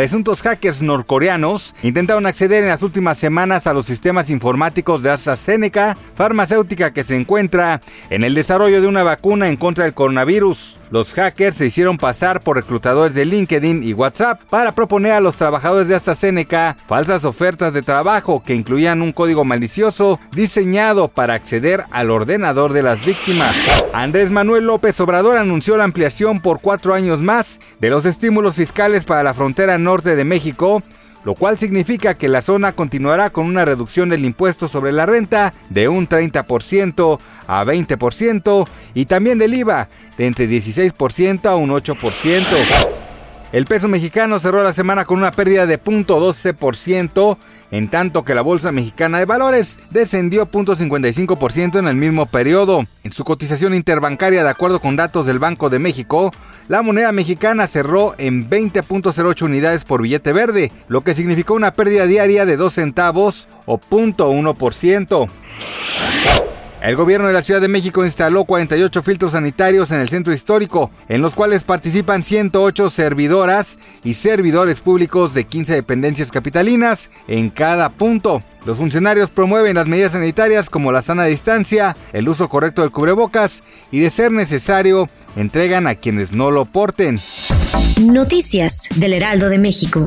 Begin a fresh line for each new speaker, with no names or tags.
Presuntos hackers norcoreanos intentaron acceder en las últimas semanas a los sistemas informáticos de AstraZeneca, farmacéutica que se encuentra en el desarrollo de una vacuna en contra del coronavirus. Los hackers se hicieron pasar por reclutadores de LinkedIn y WhatsApp para proponer a los trabajadores de AstraZeneca falsas ofertas de trabajo que incluían un código malicioso diseñado para acceder al ordenador de las víctimas. Andrés Manuel López Obrador anunció la ampliación por cuatro años más de los estímulos fiscales para la frontera norte de México lo cual significa que la zona continuará con una reducción del impuesto sobre la renta de un 30% a 20% y también del IVA de entre 16% a un 8%. El peso mexicano cerró la semana con una pérdida de 0.12%, en tanto que la Bolsa Mexicana de Valores descendió 0.55% en el mismo periodo. En su cotización interbancaria, de acuerdo con datos del Banco de México, la moneda mexicana cerró en 20.08 unidades por billete verde, lo que significó una pérdida diaria de 2 centavos o 0.1%. El gobierno de la Ciudad de México instaló 48 filtros sanitarios en el centro histórico, en los cuales participan 108 servidoras y servidores públicos de 15 dependencias capitalinas en cada punto. Los funcionarios promueven las medidas sanitarias como la sana distancia, el uso correcto del cubrebocas y, de ser necesario, entregan a quienes no lo porten.
Noticias del Heraldo de México.